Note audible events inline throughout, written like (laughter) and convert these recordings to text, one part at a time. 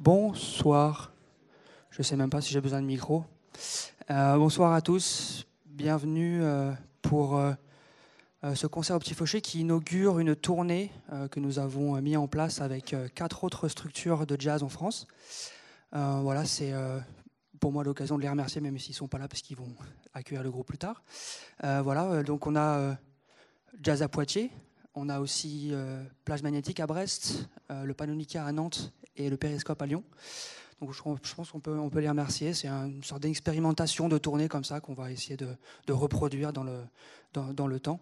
Bonsoir. Je ne sais même pas si j'ai besoin de micro. Euh, bonsoir à tous. Bienvenue euh, pour euh, ce concert au Petit Fauché qui inaugure une tournée que nous avons mis en place avec quatre autres structures de jazz en France. voilà, c'est pour moi l'occasion de les remercier, même s'ils ne sont pas là parce qu'ils vont accueillir le groupe plus tard. voilà, donc on a Jazz à Poitiers, on a aussi Plage Magnétique à Brest, le Panonica à Nantes et le Périscope à Lyon. Donc je, pense qu'on peut, on peut les remercier. C'est une sorte d'expérimentation de tournée comme ça qu'on va essayer de, reproduire dans le, dans, le temps.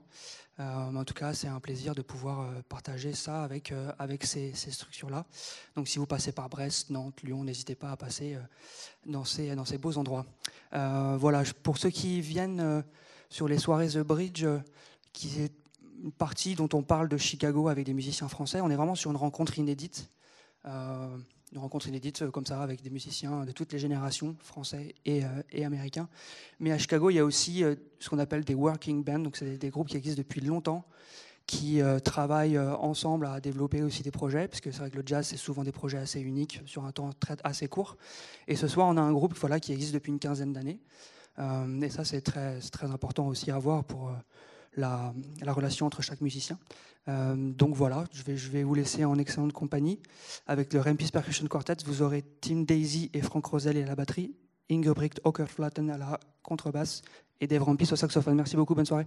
Euh, en tout cas, c'est un plaisir de pouvoir euh, partager ça avec, euh, avec ces, structures-là. Donc si vous passez par Brest, Nantes, Lyon, n'hésitez pas à passer dans, ces, dans ces beaux endroits. voilà, pour ceux qui viennent sur les soirées The Bridge, qui est une partie dont on parle de Chicago avec des musiciens français, on est vraiment sur une rencontre inédite une rencontre inédite euh, comme ça avec des musiciens de toutes les générations, français et, euh, américains. Mais à Chicago, il y a aussi euh, ce qu'on appelle des working bands, donc c'est des groupes qui existent depuis longtemps, qui travaillent ensemble à développer aussi des projets, parce que c'est vrai que le jazz, c'est souvent des projets assez uniques sur un temps assez court. Et ce soir, on a un groupe voilà, qui existe depuis une quinzaine d'années. et ça, c'est très, très important aussi à voir pour la, relation entre chaque musicien. Euh, donc voilà, je vais, je vais vous laisser en excellente compagnie. Avec le Rempis Percussion Quartet, vous aurez Tim Daisy et Frank Rosel à la batterie, Ingebrigt Ockerflatten à la contrebasse et Dave Rampis au saxophone. Merci beaucoup, bonne soirée.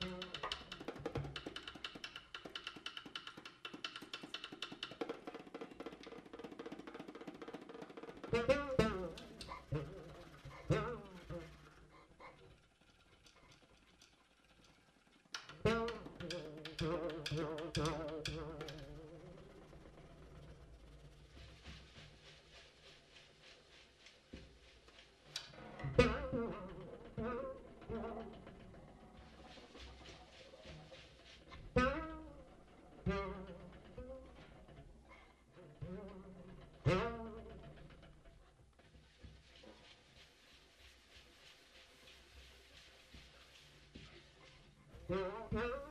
Oh, oh, oh.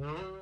No.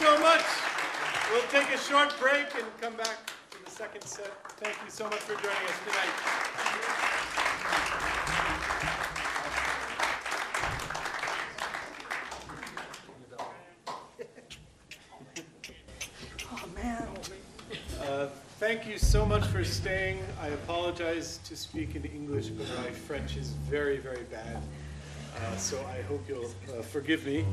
So much. We'll take a short break and come back to the second set. Thank you so much for joining us tonight. (laughs) Uh, Thank you so much for staying. I apologize to speak in English, but my French is very, very bad. Uh, So I hope you'll uh, forgive me.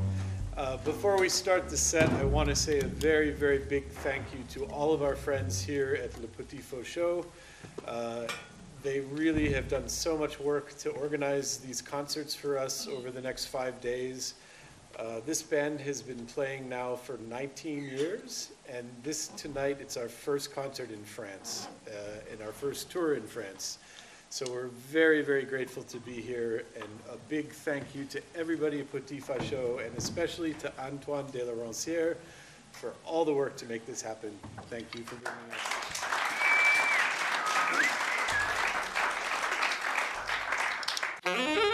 Uh, Before we start the set, I want to say a very, very big thank you to all of our friends here at Le Petit Faucheux. Uh, They really have done so much work to organize these concerts for us over the next five days. Uh, This band has been playing now for 19 years, and this tonight, it's our first concert in France, uh, and our first tour in France. So we're very, very grateful to be here, and a big thank you to everybody at Petit Faucheux, and especially to Antoine de la Rancière for all the work to make this happen. Thank you for bringing us.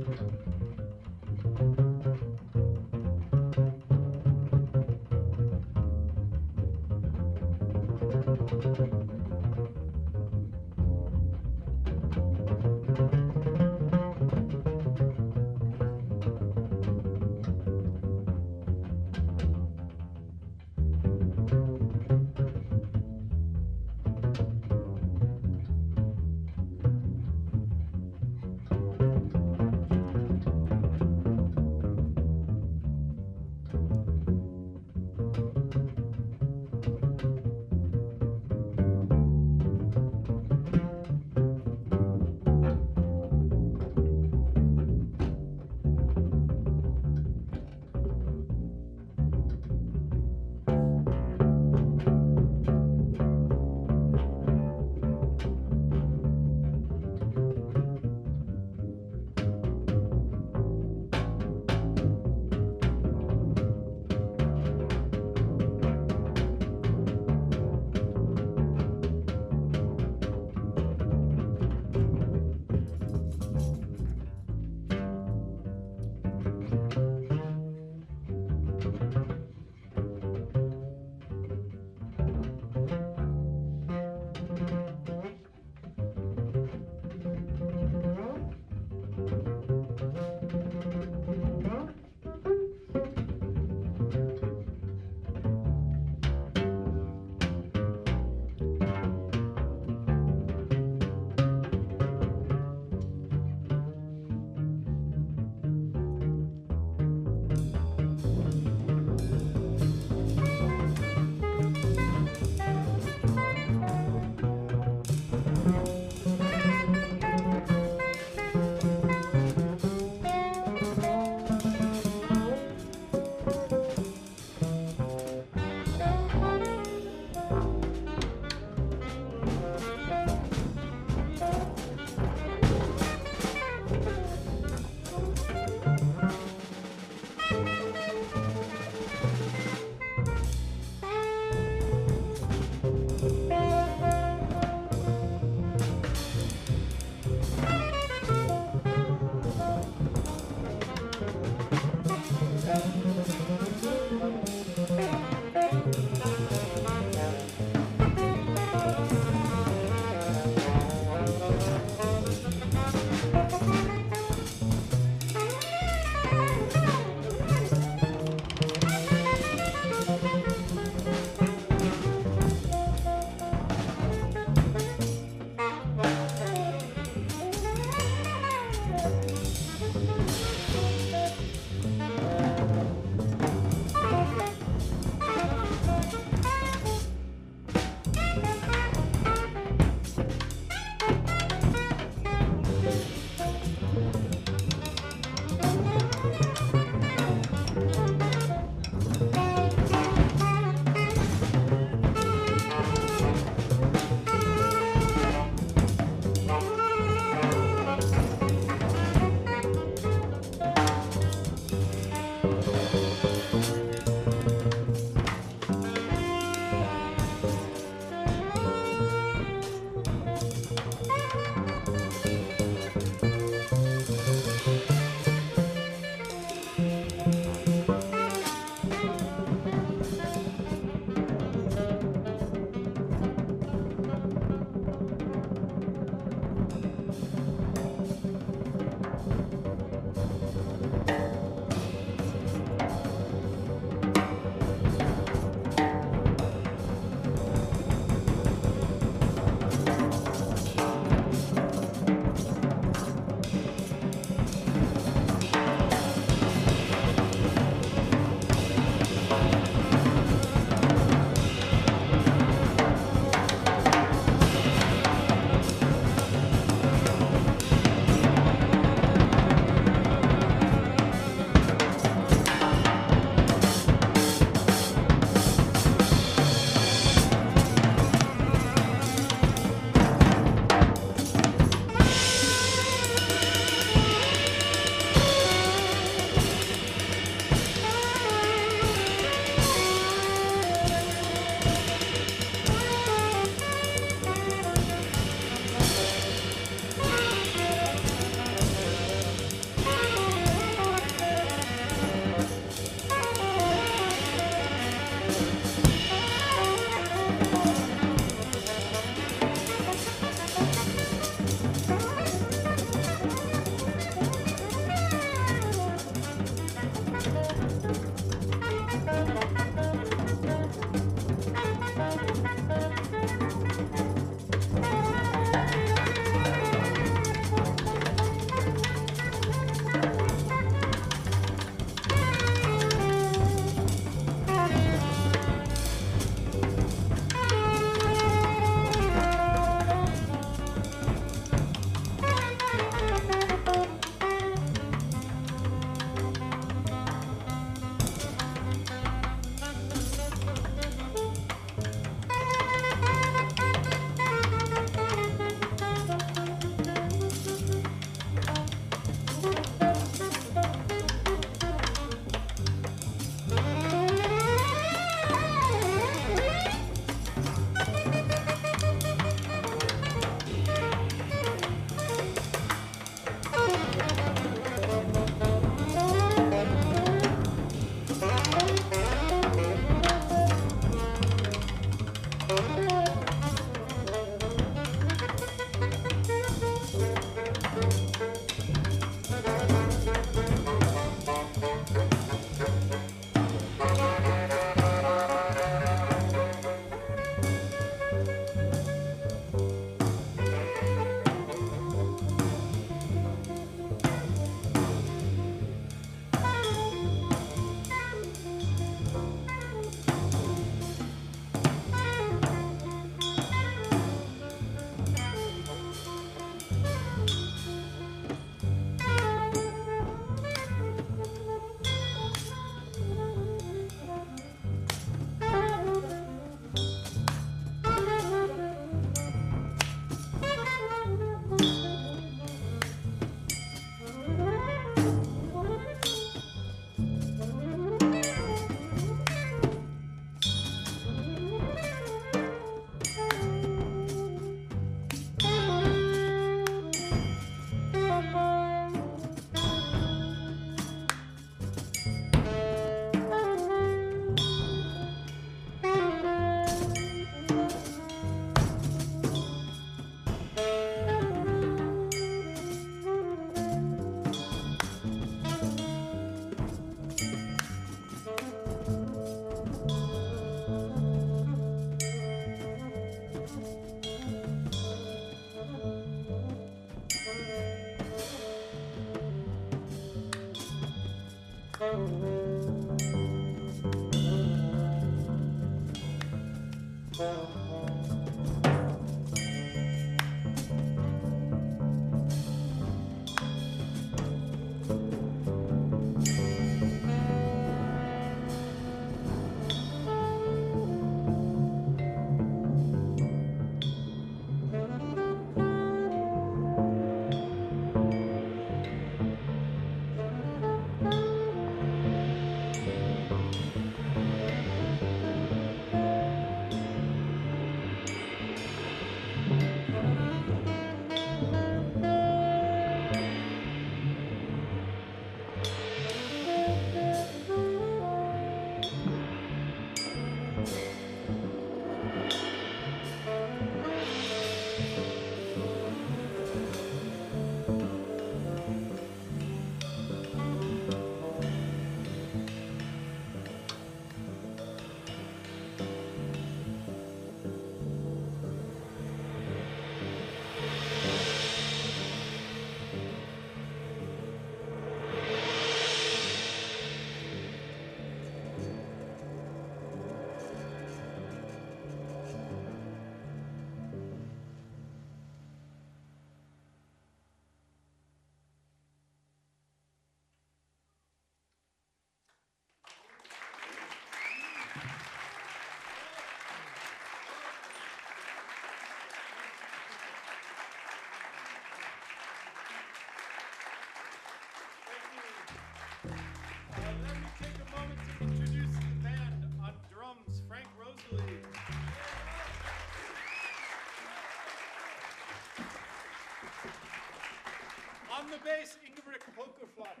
On the bass, Ingebrigt Haker Flaten.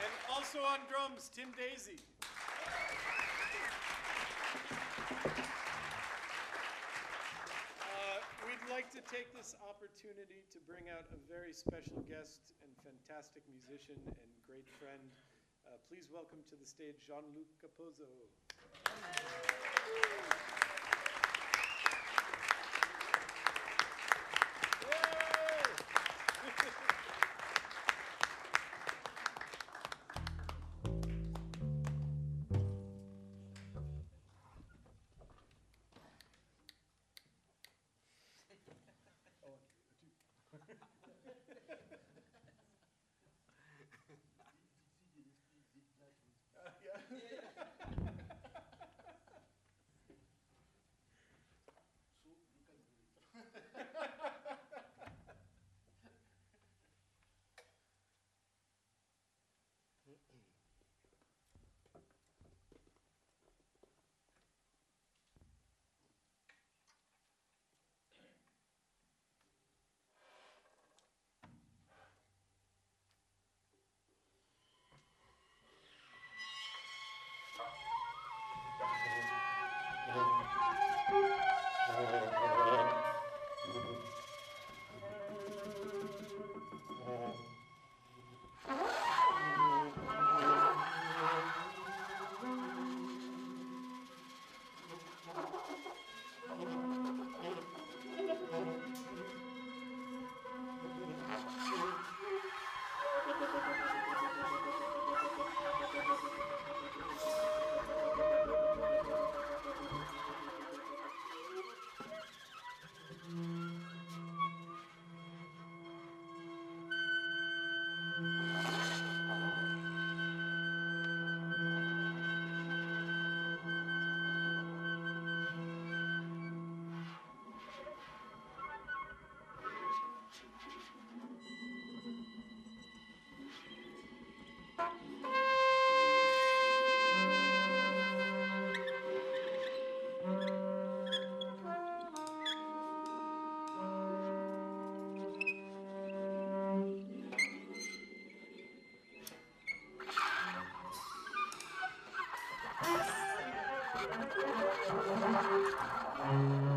And also on drums, Tim Daisy. Uh, We'd like to take this opportunity to bring out a very special guest and fantastic musician and great friend. Uh, Please welcome to the stage Jean-Luc Cappozzo. Thank you.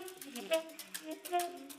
Thank you.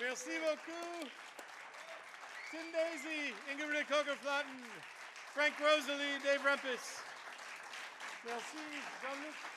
Merci beaucoup. Tim Daisy, Ingebrigt Haker Flaten, Frank Rosaly, Dave Rempis. Merci, Jean-Luc.